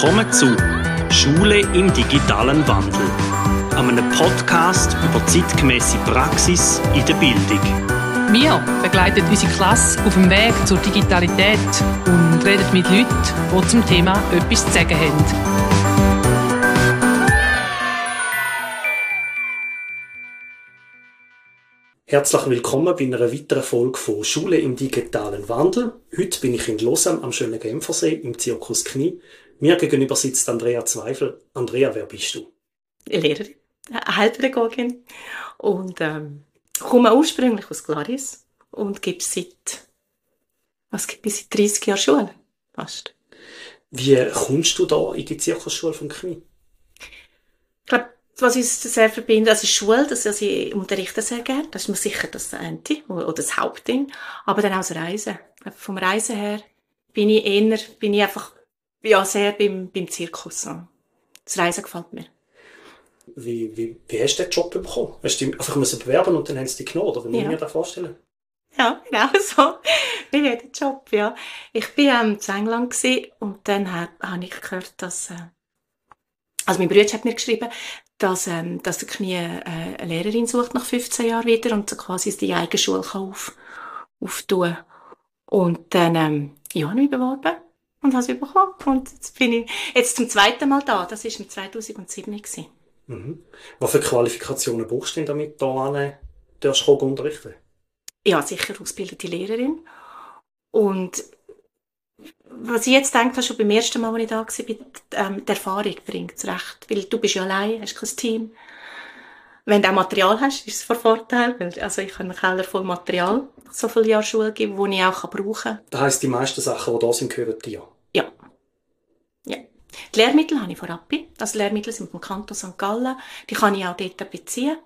Willkommen zu Schule im digitalen Wandel, einem Podcast über zeitgemäße Praxis in der Bildung. Wir begleiten unsere Klasse auf dem Weg zur Digitalität und reden mit Leuten, die zum Thema etwas zu sagen haben. Herzlich willkommen bei einer weiteren Folge von Schule im digitalen Wandel. Heute bin ich in Lausanne am schönen Genfersee im Zirkus Knie. Mir gegenüber sitzt Andrea Zweifel. Andrea, wer bist du? Lehrerin, Heilpädagogin und ähm, komme ursprünglich aus Glaris und gebe seit, was gibt es, seit 30 Jahren Schule, fast. Wie kommst du da in die Zirkusschule vom Knie? Ich glaube, was uns sehr verbindet, also Schule, das, also ich unterrichte sehr gerne, das ist mir sicher das eine oder das Hauptding, aber dann auch das Reisen. Vom Reisen her bin ich eher, bin ich einfach, ja, sehr beim, beim Zirkus. So. Das Reisen gefällt mir. Wie, wie, wie hast du den Job bekommen? Hast du dich einfach müssen bewerben und dann haben sie dich genommen, oder wie muss ja. ich mir das vorstellen? Ja, genau so. Wie jeder Job, ja. Ich war ähm, in England und dann habe ich gehört, dass, äh, also mein Bruder hat mir geschrieben, dass, ähm, dass der Knie äh, eine Lehrerin sucht nach 15 Jahren wieder und so quasi die eigene Schule kann auf, auftun. Und dann, ähm, ja, habe ich mich beworben und habe es bekommen. Und jetzt bin ich jetzt zum zweiten Mal da. Das war im 2007 gewesen. Mhm. Was für Qualifikationen brauchst du denn, damit du der Schule unterrichten? Ja, sicher ausgebildete Lehrerin. Und was ich jetzt denke, schon beim ersten Mal, als ich da war, ähm, die Erfahrung bringt es recht. Weil du bist ja allein, hast kein Team. Wenn du auch Material hast, ist es von Vorteil. Also ich habe einen Keller voll Material, so viele Jahre Schule geben, die ich auch brauchen kann. Das heisst, die meisten Sachen, die da sind, gehören dir? Ja. ja. Die Lehrmittel habe ich vorab. Das Lehrmittel sind vom Kanton St. Gallen. Die kann ich auch dort beziehen.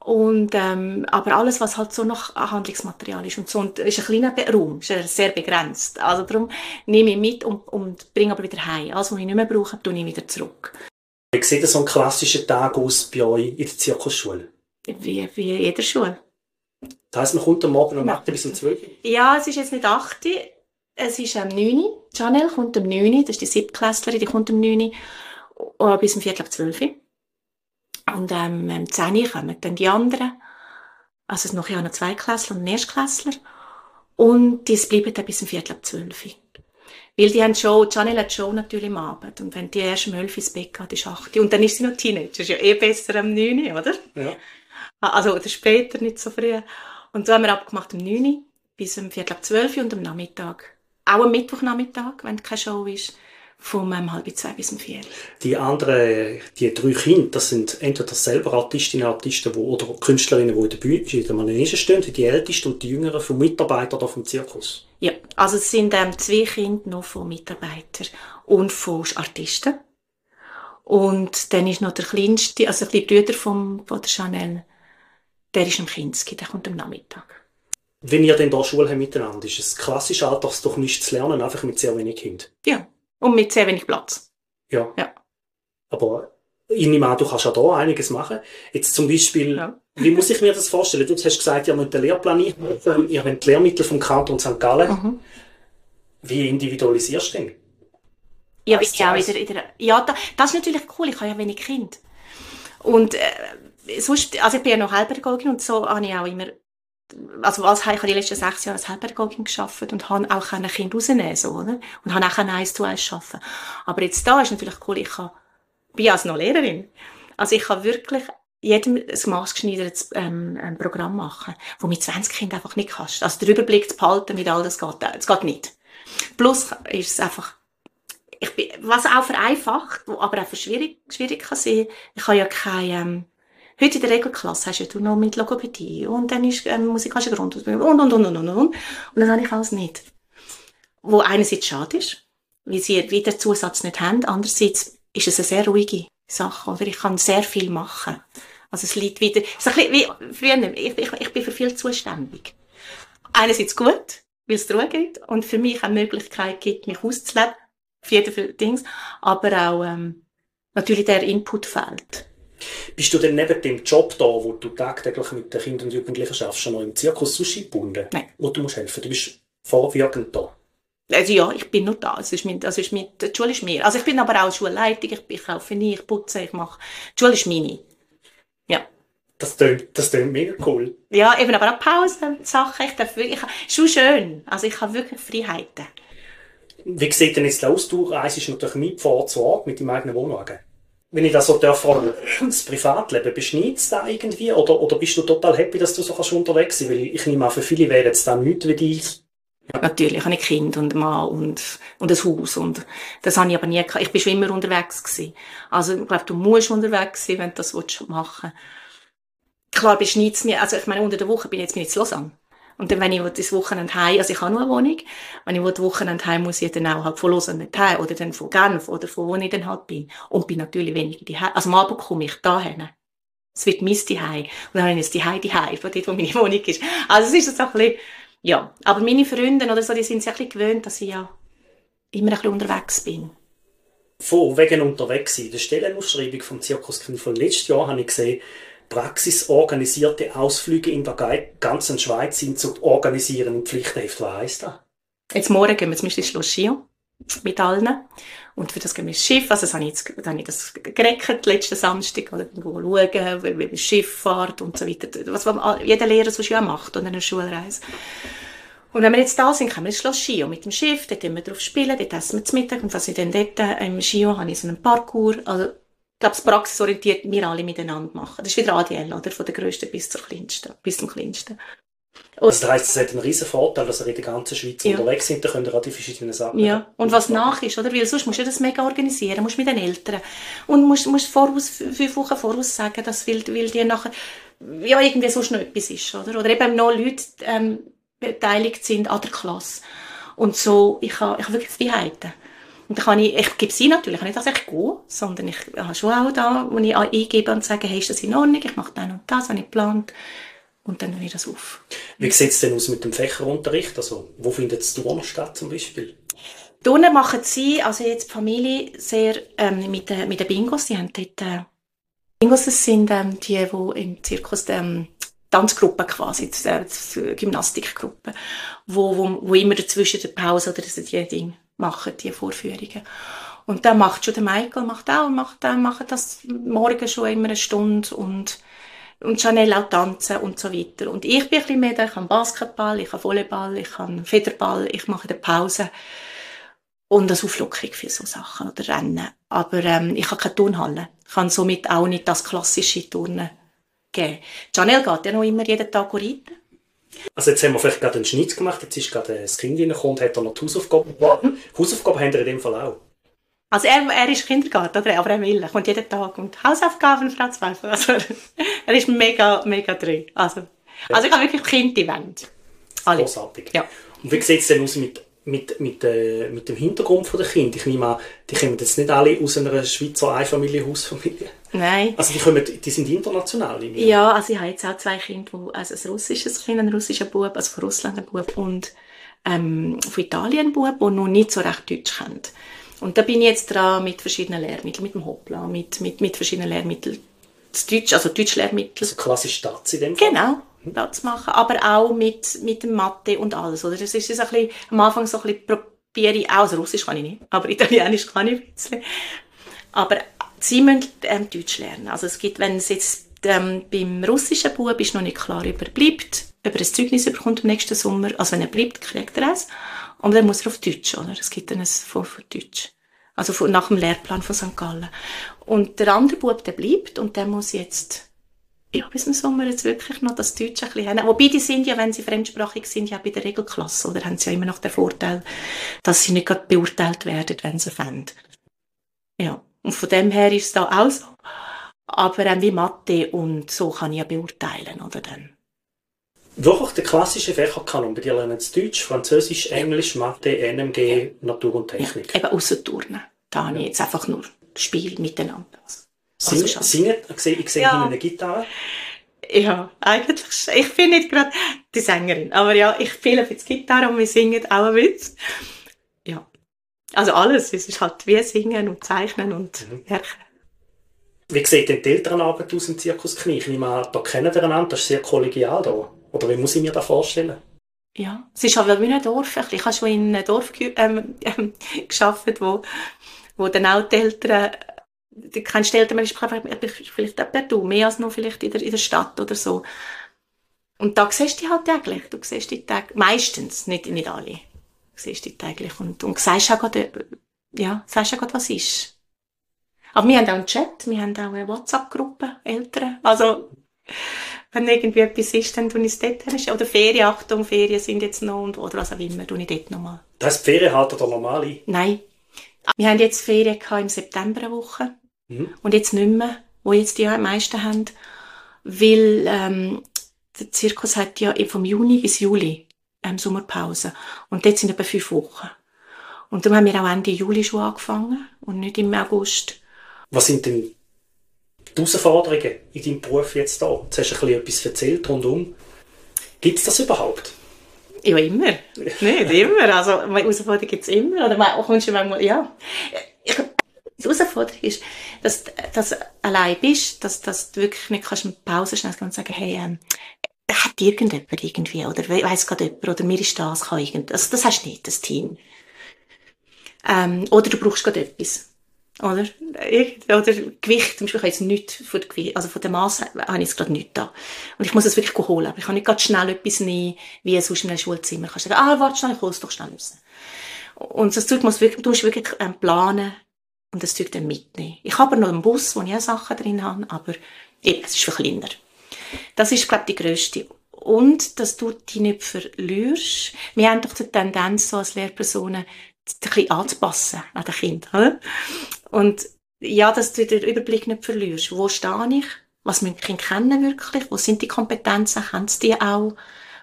Und, ähm, aber alles, was halt so noch Handlungsmaterial ist und so, und ist ein kleiner Raum, ist sehr begrenzt. Also darum nehme ich mit und, und bringe aber wieder heim. Alles, was ich nicht mehr brauche, tue ich wieder zurück. Wie sieht so ein klassischer Tag aus bei euch in der Zirkusschule? Wie, wie in jeder Schule. Das heisst, man kommt am Morgen um 8 bis um 12 Ja, es ist jetzt nicht 8 es ist am 9 Janelle kommt um 9 das ist die Siebtklässlerin, die kommt um 9 Uhr bis um Viertel ab 12 Uhr. Und ähm, um 10 Uhr kommen dann die anderen. Also es noch ja noch zwei Klässler und ein Erstklässler. Und die bleiben dann bis um Viertel ab 12 Uhr. Weil die haben schon, Janelle hat schon natürlich am Abend. Und wenn die erst um 11 Uhr ins Bett geht, ist 8 Uhr. Und dann ist sie noch Teenager. Das ist ja eh besser am 9 Uhr, oder? Ja. Also, oder später, nicht so früh. Und so haben wir abgemacht um 9 Uhr bis um Viertel ab 12 Uhr und am Nachmittag. Auch am Mittwochnachmittag, wenn keine Show ist vom um halb zwei bis um vier. Die anderen, die drei Kinder, das sind entweder selber Artistinnen, Artisten wo, oder Künstlerinnen, die in der Bühne, in der Manege stehen, die ältesten und die jüngeren von Mitarbeitern vom Zirkus. Ja, also es sind ähm, zwei Kinder noch von Mitarbeitern und von Artisten. Und dann ist noch der kleinste, also der Bruder vom, von der Chanel, der ist am Kinski, der kommt am Nachmittag. Wenn ihr denn da Schule habt miteinander, ist es klassisch Alltags doch nicht zu lernen, einfach mit sehr wenig Kind? Ja, und mit sehr wenig Platz. Ja. ja. Aber ich nehme an, du kannst ja da einiges machen. Jetzt zum Beispiel, ja. wie muss ich mir das vorstellen? Du hast gesagt, ihr müsst den Lehrplan einhalten, ihr habt Lehrmittel vom Kanton St. Gallen. Mhm. Wie individualisierst du denn? Ja, ich auch wieder, wieder, ja, das ist natürlich cool. Ich habe ja wenig Kind. Und äh, sonst, also ich bin ja noch Heilpädagogin und so habe ich auch immer also als ich habe die letzten sechs Jahre als Heilpädagogin geschafft und habe auch ein Kind rausnehmen so, oder? Und habe auch eins zu eins schaffen. Aber jetzt da ist natürlich cool, ich kann, bin als noch Lehrerin. Also ich kann wirklich jedem ein maßgeschneidertes ähm, ein Programm machen, wo mit 20 Kindern einfach nicht kannst. Also den Überblick zu behalten, mit all das geht, das geht nicht. Plus ist es einfach, ich bin, was auch vereinfacht, aber auch schwierig, schwierig kann sein, ich habe ja keine, ähm, Heute in der Regelklasse hast du noch mit Logopädie und dann ist ähm, musikalische Grundausbildung und, und, und, und, und, und. Und das habe ich alles nicht. Wo einerseits schade ist, weil sie wieder Zusatz nicht haben. Andererseits ist es eine sehr ruhige Sache, oder? Ich kann sehr viel machen. Also es liegt wieder, so ein bisschen wie früher, ich, ich, ich bin für viel zuständig. Einerseits gut, weil es Ruhe gibt und für mich eine Möglichkeit gibt, mich auszuleben, für jeden Dings, aber auch ähm, natürlich der Input fehlt. Bist du denn neben dem Job da, wo du tagtäglich mit den Kindern und Jugendlichen schaffst, schon noch im Zirkus Sushi gebunden? Nein. Wo du musst helfen? Du bist vorwiegend da? Also ja, ich bin nur da. Es ist mein, also ist mein, die Schule ist mir. Also ich bin aber auch Schulleitung, ich, ich kaufe nie, ich putze, ich mache. Die Schule ist meine. Ja. Das klingt, das klingt mega cool. Ja, eben, aber auch Pausen, Sachen, ich darf wirklich, ich, schon schön. Also ich habe wirklich Freiheiten. Wie sieht denn jetzt aus? Du reist natürlich mit Ort zu Ort mit deinem eigenen Wohnwagen. Wenn ich das so darf fragen, das Privatleben, beschneidet es da irgendwie? Oder, oder bist du total happy, dass du so kannst unterwegs sein Weil ich nehme an, für viele wäre jetzt da nichts wie dich. Ja. Natürlich habe ich Kind und einen Mann und, und ein Haus. Und das habe ich aber nie gehabt. Ich bin schon immer unterwegs gewesen. Also, ich glaube, du musst unterwegs sein, wenn du das machen willst. Klar beschneidet es mir, also ich meine, unter der Woche bin ich jetzt bin ich in Lausanne. Und dann, wenn ich das Wochenende heim, also ich habe nur eine Wohnung, wenn ich das Wochenende heim muss, ich dann auch halt von Lausanne nicht heim, oder dann von Genf, oder von wo ich dann halt bin. Und bin natürlich weniger daheim. Also am Abend komme ich dahin. Es wird mein Zuhause. Und dann habe ich jetzt Zuhause, Zuhause, von dort, wo meine Wohnung ist. Also es ist so ein bisschen, ja. Aber meine Freunde oder so, die sind sich ein bisschen gewöhnt, dass ich ja immer ein bisschen unterwegs bin. Von wegen unterwegs sein. Der Stellenausschreibung vom Zirkus von letztes Jahr habe ich gesehen, praxisorganisierte Ausflüge in der ganzen Schweiz sind zu organisieren im Pflichtheft. Was heisst das? Jetzt morgen gehen wir zum Beispiel Schloss Sion mit allen. Und für das gehen wir ins Schiff. Also, das habe ich jetzt, dann habe ich das gereckert, letzten Samstag, oder schauen, wie, wie Schifffahrt und so weiter. Was jeder Lehrer so schön macht, oder eine Schulreise. Und wenn wir jetzt da sind, kommen wir ins Schloss Sion mit dem Schiff, dort können wir drauf spielen, dort essen wir zu Mittag, und was ich dann dort, äh, im Sion habe ich so einen Parkour, also, ich glaube, das praxisorientiert wir alle miteinander machen. Das ist wieder ADL, oder? Von der grössten bis zur kleinsten, bis zum kleinsten. Und also das heisst, es hat einen riesen Vorteil, dass ihr in der ganzen Schweiz ja. unterwegs sind, da könnt ihr auch die verschiedenen Sachen Ja, und was nach ist, oder? Weil sonst musst du das mega organisieren, musst mit den Eltern und musst, musst voraus, fünf Wochen voraus sagen, dass weil, weil die nachher, ja, irgendwie sonst noch etwas ist, oder? Oder eben noch Leute, ähm, beteiligt sind an der Klasse. Und so, ich habe, ich habe wirklich Freiheiten. Und dann kann ich, ich gebe sie natürlich nicht, dass ich gehe, sondern ich habe schon auch da, wo ich eingebe und sage, hey, ist das in Ordnung, ich mache das und das, wenn ich geplant. Und dann nehme ich das auf. Wie sieht es denn aus mit dem Fächerunterricht? Also, wo findet es Turnen statt zum Beispiel? Turnen machen sie, also jetzt die Familie, sehr ähm, mit, den, mit den Bingos. Die haben dort, äh, Bingos das sind ähm, die, die im Zirkus ähm, Tanzgruppen quasi, äh, Gymnastikgruppen, wo, wo, wo immer dazwischen der Pause oder die Ding machen, die Vorführungen. Und dann macht schon der Michael, macht auch, macht, dann macht das morgen schon immer eine Stunde und, und Chanel auch tanzen und so weiter. Und ich bin ein bisschen mehr da, ich habe Basketball, ich habe Volleyball, ich habe Federball, ich mache eine Pause und das Auflockung für so Sachen oder Rennen. Aber ähm, ich habe keine Turnhalle. Ich kann somit auch nicht das klassische Turnen geben. Chanel geht ja noch immer jeden Tag reiten. Also jetzt haben wir vielleicht gerade einen Schnitt gemacht, jetzt ist gerade das Kind reingekommen und hat dann noch die Hausaufgaben gemacht. Hausaufgaben haben wir in dem Fall auch. Also er, er ist Kindergarten, oder? aber er will, er kommt jeden Tag und Hausaufgaben, Frau Zweifel. Also er ist mega, mega drin. Also, also ich habe wirklich. Alle. Großartig. Ja. Und wie sieht es denn aus mit mit, mit, äh, mit dem Hintergrund der Kinder. Ich nehme an, die kommen jetzt nicht alle aus einer Schweizer Einfamilienhausfamilie. Nein. Also die, kommen, die sind international. Ja, also ich habe jetzt auch zwei Kinder, wo, also ein russisches Kind, ein russischer Bub, also von Russland ein Bub und ähm, von Italien ein Bub, der noch nicht so recht Deutsch kennt. Und da bin ich jetzt dran mit verschiedenen Lehrmitteln, mit dem Hoppla, mit, mit, mit verschiedenen Lehrmitteln. Das Deutsch, also Deutschlehrmittel. Also klassisch Stadt in dem Fall? Genau. Platz machen, aber auch mit, mit dem Mathe und alles, oder? Das ist, das ein bisschen, am Anfang so ein bisschen probiere ich auch, also Russisch kann ich nicht, aber Italienisch kann ich ein bisschen. Aber sie müssen ähm, Deutsch lernen. Also es gibt, wenn es jetzt ähm, beim russischen Bub ist noch nicht klar, ob er bleibt, ob er ein Zeugnis bekommt im nächsten Sommer, also wenn er bleibt, kriegt er es. Und dann muss er auf Deutsch, oder? Es gibt dann ein von, von Deutsch. Also von, nach dem Lehrplan von St. Gallen. Und der andere Bub, der bleibt und der muss jetzt ja, bis im Sommer jetzt wirklich noch das Deutsche ein bisschen haben. Wobei die sind ja, wenn sie fremdsprachig sind, ja bei der Regelklasse, oder haben sie ja immer noch den Vorteil, dass sie nicht beurteilt werden, wenn sie fänden. Ja. Und von dem her ist es da auch so. Aber ähm, wie Mathe und so kann ich ja beurteilen, oder dann. Wirklich der klassische Fächerkanon. Bei dir lernen sie Deutsch, Französisch, Englisch, Mathe, NMG, Natur und Technik. Ja, eben ausser Turnen. Da habe ich jetzt einfach nur Spiel miteinander. Also. Singen, also singen? Ich sehe, ich sehe ja. eine Gitarre. Ja, eigentlich, ich bin nicht gerade die Sängerin, aber ja, ich spiele jetzt Gitarre und wir singen auch ein Witz. Ja. Also alles, es ist halt wie Singen und Zeichnen und mhm. Wie sieht denn die Elternarbeit aus im Zirkus Knie? Ich nehme an, da kennen wir einander, das ist sehr kollegial da. Oder wie muss ich mir das vorstellen? ja, es ist aber wie ein Dorf. Ich habe schon in einem Dorf ähm, ähm, gearbeitet, wo, wo dann auch die Eltern, Eltern, man ist vielleicht etwa du, mehr als nur vielleicht in der, in der Stadt oder so. Und da siehst du die halt täglich. Du siehst die täglich, meistens, nicht, nicht alle. Du siehst die täglich und, und sagst auch gerade, ja, sagst auch gerade, was ist. Aber wir haben auch einen Chat, wir haben auch eine WhatsApp-Gruppe, Eltern. Also, wenn irgendwie etwas ist, dann tue ich es dort hin. Oder Ferien, Achtung, Ferien sind jetzt noch, und, oder was auch immer, tue ich dort nochmal. Das die Ferien halten da normal ein? Nein. Wir haben jetzt Ferien im September eine Woche. Mhm. Und jetzt nicht mehr, wo jetzt die meisten haben. Weil, ähm, der Zirkus hat ja vom Juni bis Juli ähm, Sommerpause. Und dort sind etwa fünf Wochen. Und darum haben wir auch Ende Juli schon angefangen und nicht im August. Was sind denn die Herausforderungen in deinem Beruf jetzt da? Jetzt hast du ein bisschen etwas erzählt rundum. Gibt es das überhaupt? Ja, immer. Nicht immer. Also, Herausforderungen gibt es immer. Oder man, kommst du manchmal, ja. Ich, die Herausforderung ist, dass, dass du allein bist, dass, dass du wirklich nicht kannst eine Pause schnell und sagen, hey, ähm, hat irgendjemand irgendwie, oder weiss gerade jemand, oder mir ist das, kann irgend, also das hast du nicht, das Team. Ähm, oder du brauchst gerade etwas. Oder? Oder Gewicht, zum Beispiel, ich habe jetzt nichts von der Gewicht, also von der Masse habe ich jetzt gerade nichts da. Und ich muss es wirklich holen. Aber ich kann nicht gerade schnell etwas nehmen, wie sonst in einem Schulzimmer. Du kannst sagen, ah, warte schnell, ich hole es doch schnell raus. Und das Zeug muss wirklich, du musst wirklich ähm, planen und das Zeug dann mitnehmen. Ich habe noch einen Bus, wo ich auch Sachen drin habe, aber eben, es ist für kleiner. Das ist, glaube ich, die grösste. Und, dass du dich nicht verlierst. Wir haben doch die Tendenz, so als Lehrpersonen, ein bisschen anzupassen an den Kind? Und ja, dass du den Überblick nicht verlierst. Wo stehe ich? Was müssen die Kinder kennen wirklich? Wo sind die Kompetenzen? Kennen sie die auch?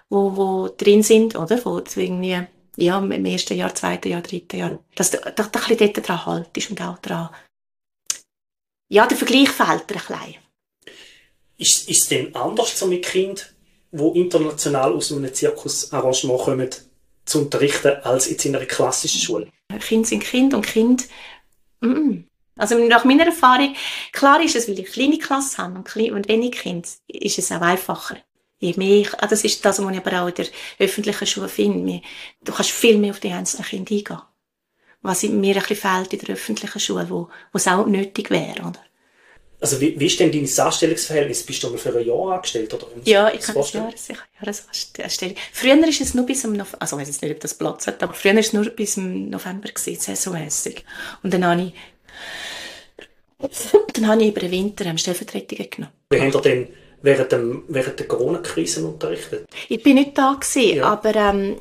Wo, wo drin sind, oder? Wo irgendwie, ja, im ersten Jahr, zweiten Jahr, dritten Jahr, dass du, du ein bisschen dort dran haltest und auch dran. Ja, der Vergleich fehlt dir ein bisschen. Ist, ist es denn anders so mit Kindern, die international aus einem Zirkusarrangement kommen, zu unterrichten, als jetzt in einer klassischen Schule? Kinder sind Kind und Kind Mm. Also nach meiner Erfahrung, klar ist es, weil ich kleine Klasse habe und, klein, und wenig Kinder, ist es auch einfacher. Je mehr, ah, das ist das, was ich aber auch in der öffentlichen Schule finde. Du kannst viel mehr auf die einzelnen Kinder eingehen. Was mir ein bisschen fehlt in der öffentlichen Schule, wo, wo es auch nötig wäre, oder? Also wie, wie ist denn dein Anstellungsverhältnis? Bist du mal für ein Jahr angestellt? Oder ja, ich habe ein Jahres, Jahresanstellung. Früher ist es nur bis im November, also ich weiß jetzt nicht, ob das Platz hat, aber früher ist es nur bis im November gewesen, saisonmässig. Und dann habe ich, dann habe ich über den Winter Stellvertretungen genommen. Wie habt ihr denn während, dem, während der Corona-Krise unterrichtet? Ich bin nicht da gewesen, ja. aber ähm,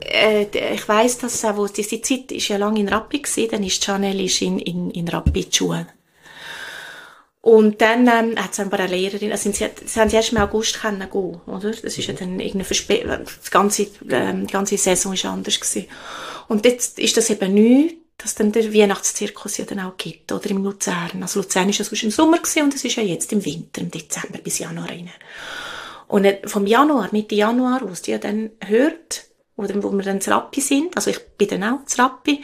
äh, ich weiss, dass äh, wo diese Zeit ist ja lange in Rappi gewesen, dann ist Chanel ist in, in, in Rappi die Schule. Und dann ähm, hat es ein paar Lehrerin, also sie, sie haben sie erst im August können gehen, oder? Das ist ja dann irgendeine Verspe die ganze, ähm, die ganze Saison ist anders gewesen. Und jetzt ist das eben neu, dass dann der Weihnachtszirkus ja dann auch gibt, oder im Luzern. Also Luzern ist ja sonst im Sommer gewesen, und es ist ja jetzt im Winter, im Dezember bis Januar rein. Und vom Januar, Mitte Januar aus, die ja dann hört, oder wo wir dann zu Rappi sind, also ich bin dann auch zu Rappi,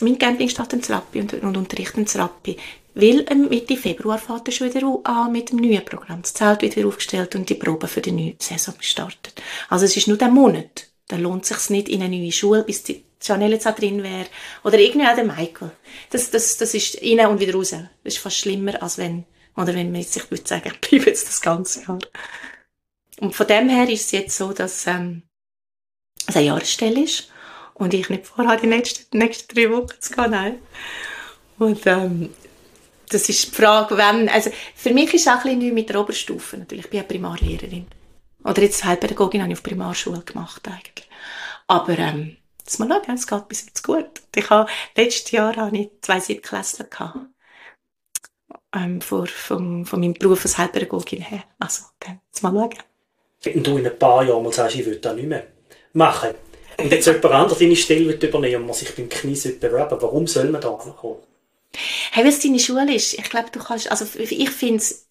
mein Camping steht in Rappi und, und unterrichte in Rappi. Weil Mitte Februar fährt er schon wieder an mit dem neuen Programm. Das Zelt wird wieder aufgestellt und die Probe für die neue Saison gestartet. Also es ist nur der Monat. Da lohnt es sich nicht in eine neue Schule, bis Chanel jetzt auch drin wäre. Oder irgendwie auch der Michael. Das, das, das ist rein und wieder raus. Das ist fast schlimmer, als wenn, oder wenn man jetzt sich würde sagen, ich bleibe jetzt das ganze Jahr. Und von dem her ist es jetzt so, dass, ähm, es eine Jahresstelle ist und ich nicht vorhabe, die nächsten, die nächsten drei Wochen zu gehen. Nein. Und ähm, das ist die Frage, wenn, also für mich ist es auch ein bisschen neu mit der Oberstufe natürlich. Ich bin ja Primarlehrerin. Oder jetzt Heilpädagogin habe ich auf Primarschule gemacht eigentlich. Aber ähm, jetzt mal schauen, es geht bis jetzt gut. Ich habe, letztes Jahr habe ich zwei Siebtklässler gehabt. Ähm, vor, vom, von meinem Beruf als Heilpädagogin her. Also, dann, jetzt mal schauen. Wenn du in ein paar Jahren mal sagst, ich will das nicht mehr machen, und jetzt jemand anderes deine Stelle übernehmen und man sich beim Knie bewerben, warum soll man da ankommen? Hey, wenn es deine Schule ist, ich glaube, du kannst, also ich finde es,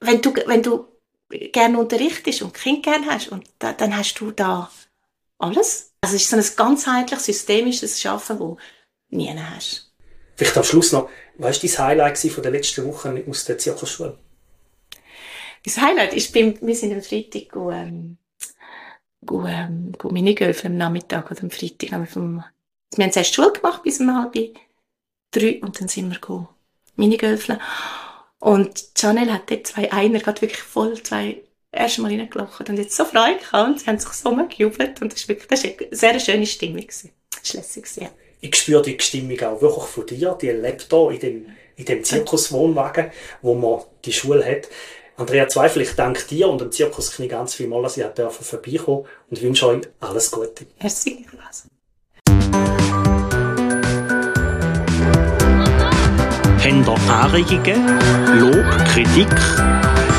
wenn du, wenn du gerne unterrichtest und Kind gerne hast, und da, dann hast du da alles. Also es ist so ein ganzheitlich systemisches Schaffen, wo du nie hast. Vielleicht am Schluss noch, was war dein Highlight von der letzten Woche aus der Zirkusschule? Das Highlight ist, beim, wir sind am Freitag ähm, go, ähm, go Minigöfeln am Nachmittag oder am Freitag. Haben wir, vom, wir haben zuerst Schule gemacht bis um halb drei und dann sind wir go Minigöfeln. Und Chanel hat dort zwei Einer gerade wirklich voll zwei erste Mal reingelacht und jetzt so Freude gehabt und sie haben sich so gejubelt und das ist wirklich das ist eine sehr schöne Stimmung gewesen. Das war lässig, ja. Ich spüre die Stimmung auch wirklich von dir, die lebt hier in dem, in dem Zirkuswohnwagen, wo man die Schule hat. Andrea Zweifel, ich danke dir und dem Zirkus Knie ganz viel mal, dass ihr vorbeikommen und wünsche euch alles Gute. Merci, Habt ihr Anregungen, Lob, Kritik